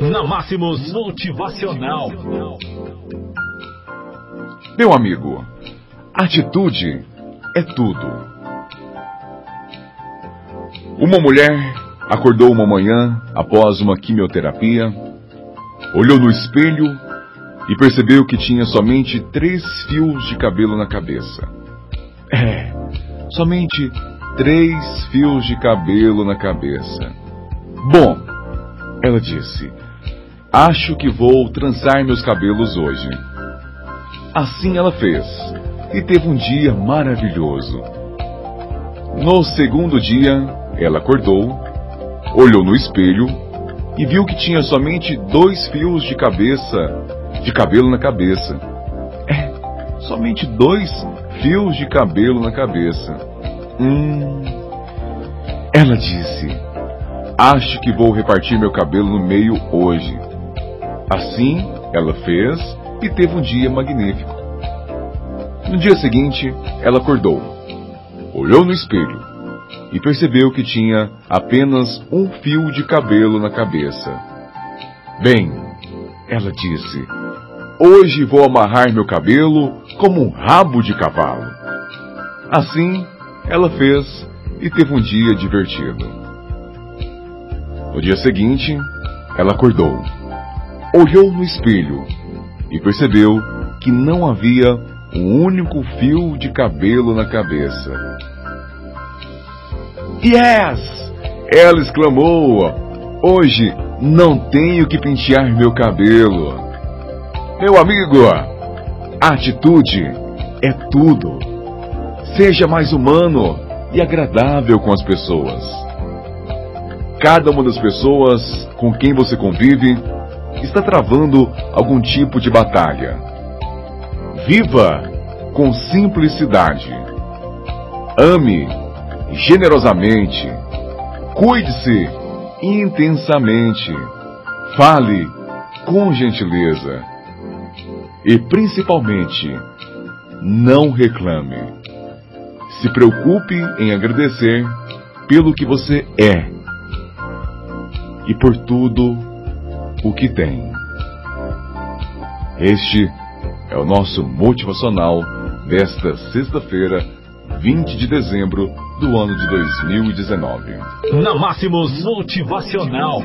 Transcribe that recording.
Na Máximos Motivacional. Meu amigo, atitude é tudo. Uma mulher acordou uma manhã após uma quimioterapia, olhou no espelho e percebeu que tinha somente três fios de cabelo na cabeça. É, somente três fios de cabelo na cabeça. Bom, ela disse, acho que vou trançar meus cabelos hoje. Assim ela fez e teve um dia maravilhoso. No segundo dia, ela acordou, olhou no espelho e viu que tinha somente dois fios de cabeça de cabelo na cabeça. É, somente dois fios de cabelo na cabeça. Hum. Ela disse: Acho que vou repartir meu cabelo no meio hoje. Assim, ela fez e teve um dia magnífico. No dia seguinte, ela acordou, olhou no espelho e percebeu que tinha apenas um fio de cabelo na cabeça. Bem, ela disse, Hoje vou amarrar meu cabelo como um rabo de cavalo. Assim, ela fez e teve um dia divertido. No dia seguinte, ela acordou, olhou no espelho e percebeu que não havia um único fio de cabelo na cabeça. Yes! Ela exclamou: Hoje não tenho que pentear meu cabelo. Meu amigo, atitude é tudo. Seja mais humano e agradável com as pessoas. Cada uma das pessoas com quem você convive está travando algum tipo de batalha. Viva com simplicidade. Ame generosamente. Cuide-se intensamente. Fale com gentileza. E principalmente, não reclame. Se preocupe em agradecer pelo que você é e por tudo o que tem. Este é o nosso motivacional desta sexta-feira, 20 de dezembro do ano de 2019. Na Máximos Motivacional.